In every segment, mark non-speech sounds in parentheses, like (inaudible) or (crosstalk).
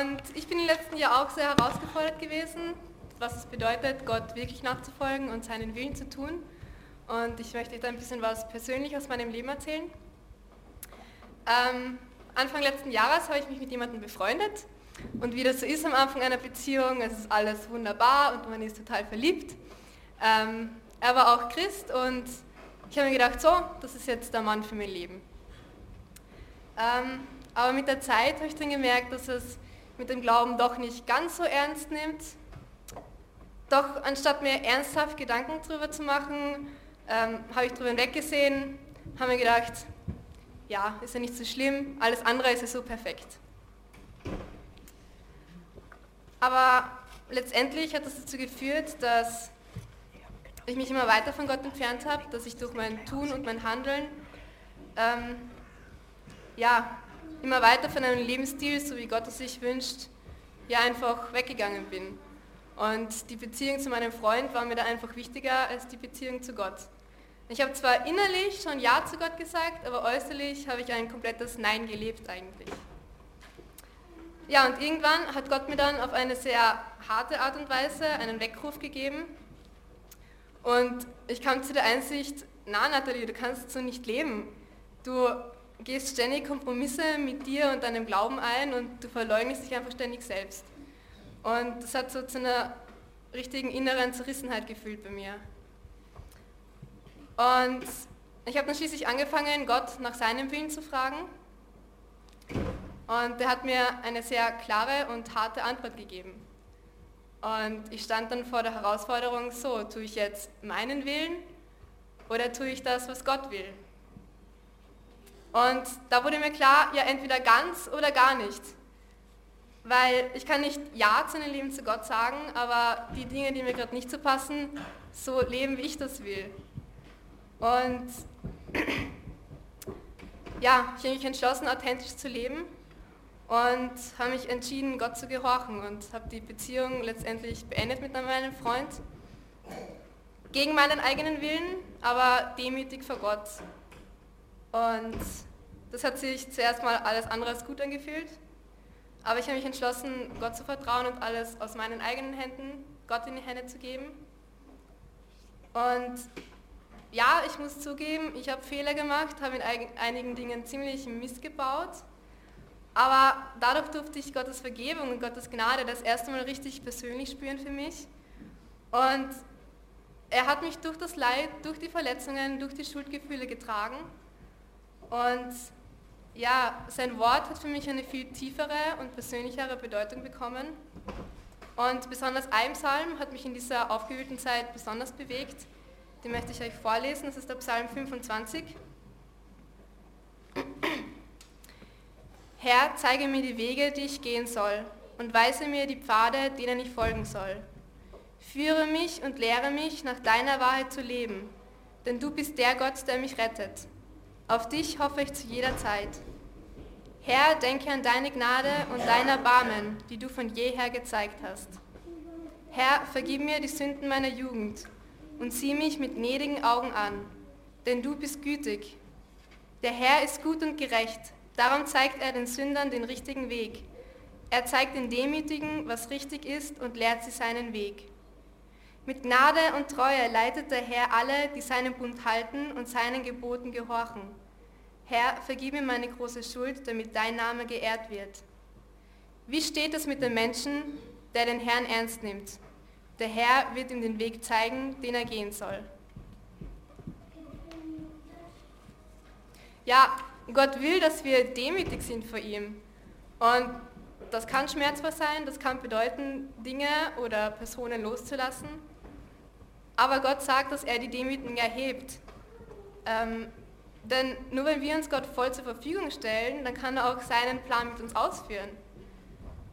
Und ich bin im letzten Jahr auch sehr herausgefordert gewesen, was es bedeutet, Gott wirklich nachzufolgen und seinen Willen zu tun. Und ich möchte da ein bisschen was persönlich aus meinem Leben erzählen. Ähm, Anfang letzten Jahres habe ich mich mit jemandem befreundet und wie das so ist am Anfang einer Beziehung, es ist alles wunderbar und man ist total verliebt. Ähm, er war auch Christ und ich habe mir gedacht, so, das ist jetzt der Mann für mein Leben. Ähm, aber mit der Zeit habe ich dann gemerkt, dass es mit dem Glauben doch nicht ganz so ernst nimmt. Doch anstatt mir ernsthaft Gedanken darüber zu machen, ähm, habe ich darüber hinweggesehen, habe mir gedacht, ja, ist ja nicht so schlimm, alles andere ist ja so perfekt. Aber letztendlich hat das dazu geführt, dass ich mich immer weiter von Gott entfernt habe, dass ich durch mein Tun und mein Handeln ähm, ja, immer weiter von einem Lebensstil, so wie Gott es sich wünscht, ja einfach weggegangen bin. Und die Beziehung zu meinem Freund war mir da einfach wichtiger als die Beziehung zu Gott. Ich habe zwar innerlich schon Ja zu Gott gesagt, aber äußerlich habe ich ein komplettes Nein gelebt eigentlich. Ja, und irgendwann hat Gott mir dann auf eine sehr harte Art und Weise einen Weckruf gegeben. Und ich kam zu der Einsicht, na Nathalie, du kannst so nicht leben. Du gehst ständig Kompromisse mit dir und deinem Glauben ein und du verleugnest dich einfach ständig selbst. Und das hat so zu einer richtigen inneren Zerrissenheit gefühlt bei mir. Und ich habe dann schließlich angefangen, Gott nach seinem Willen zu fragen. Und er hat mir eine sehr klare und harte Antwort gegeben. Und ich stand dann vor der Herausforderung, so, tue ich jetzt meinen Willen oder tue ich das, was Gott will? Und da wurde mir klar, ja entweder ganz oder gar nicht. Weil ich kann nicht Ja zu einem Leben zu Gott sagen, aber die Dinge, die mir gerade nicht so passen, so leben, wie ich das will. Und (clears throat) ja, ich habe mich entschlossen, authentisch zu leben und habe mich entschieden, Gott zu gehorchen und habe die Beziehung letztendlich beendet mit meinem Freund. Gegen meinen eigenen Willen, aber demütig vor Gott. Und das hat sich zuerst mal alles andere als gut angefühlt. Aber ich habe mich entschlossen, Gott zu vertrauen und alles aus meinen eigenen Händen Gott in die Hände zu geben. Und ja, ich muss zugeben, ich habe Fehler gemacht, habe in einigen Dingen ziemlich Mist gebaut. Aber dadurch durfte ich Gottes Vergebung und Gottes Gnade das erste Mal richtig persönlich spüren für mich. Und er hat mich durch das Leid, durch die Verletzungen, durch die Schuldgefühle getragen. Und ja, sein Wort hat für mich eine viel tiefere und persönlichere Bedeutung bekommen. Und besonders ein Psalm hat mich in dieser aufgewühlten Zeit besonders bewegt. Den möchte ich euch vorlesen. Das ist der Psalm 25. Herr, zeige mir die Wege, die ich gehen soll, und weise mir die Pfade, denen ich folgen soll. Führe mich und lehre mich, nach deiner Wahrheit zu leben, denn du bist der Gott, der mich rettet. Auf dich hoffe ich zu jeder Zeit. Herr, denke an deine Gnade und dein Erbarmen, die du von jeher gezeigt hast. Herr, vergib mir die Sünden meiner Jugend und sieh mich mit gnädigen Augen an, denn du bist gütig. Der Herr ist gut und gerecht, darum zeigt er den Sündern den richtigen Weg. Er zeigt den Demütigen, was richtig ist und lehrt sie seinen Weg. Mit Gnade und Treue leitet der Herr alle, die seinen Bund halten und seinen Geboten gehorchen. Herr, vergib mir meine große Schuld, damit dein Name geehrt wird. Wie steht es mit dem Menschen, der den Herrn ernst nimmt? Der Herr wird ihm den Weg zeigen, den er gehen soll. Ja, Gott will, dass wir demütig sind vor ihm. Und das kann schmerzvoll sein, das kann bedeuten, Dinge oder Personen loszulassen. Aber Gott sagt, dass er die Demütigen erhebt. Ähm, denn nur wenn wir uns Gott voll zur Verfügung stellen, dann kann er auch seinen Plan mit uns ausführen.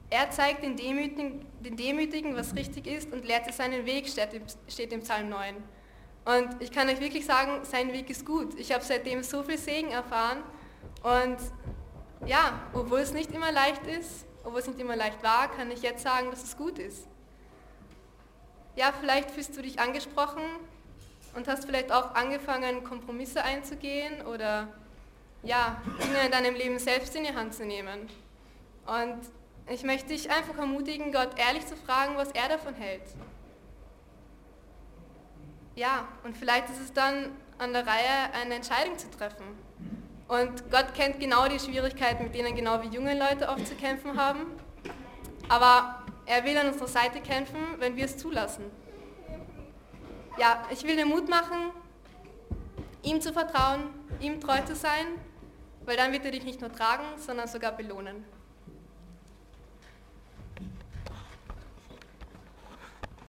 Er zeigt den Demütigen, den Demütigen, was richtig ist und lehrt sie seinen Weg, steht im Psalm 9. Und ich kann euch wirklich sagen, sein Weg ist gut. Ich habe seitdem so viel Segen erfahren. Und ja, obwohl es nicht immer leicht ist, obwohl es nicht immer leicht war, kann ich jetzt sagen, dass es gut ist ja, vielleicht fühlst du dich angesprochen und hast vielleicht auch angefangen, Kompromisse einzugehen oder ja, Dinge in deinem Leben selbst in die Hand zu nehmen. Und Ich möchte dich einfach ermutigen, Gott ehrlich zu fragen, was er davon hält. Ja, und vielleicht ist es dann an der Reihe, eine Entscheidung zu treffen. Und Gott kennt genau die Schwierigkeiten, mit denen genau wie junge Leute oft zu kämpfen haben. Aber er will an unserer Seite kämpfen, wenn wir es zulassen. Ja, ich will dir Mut machen, ihm zu vertrauen, ihm treu zu sein, weil dann wird er dich nicht nur tragen, sondern sogar belohnen.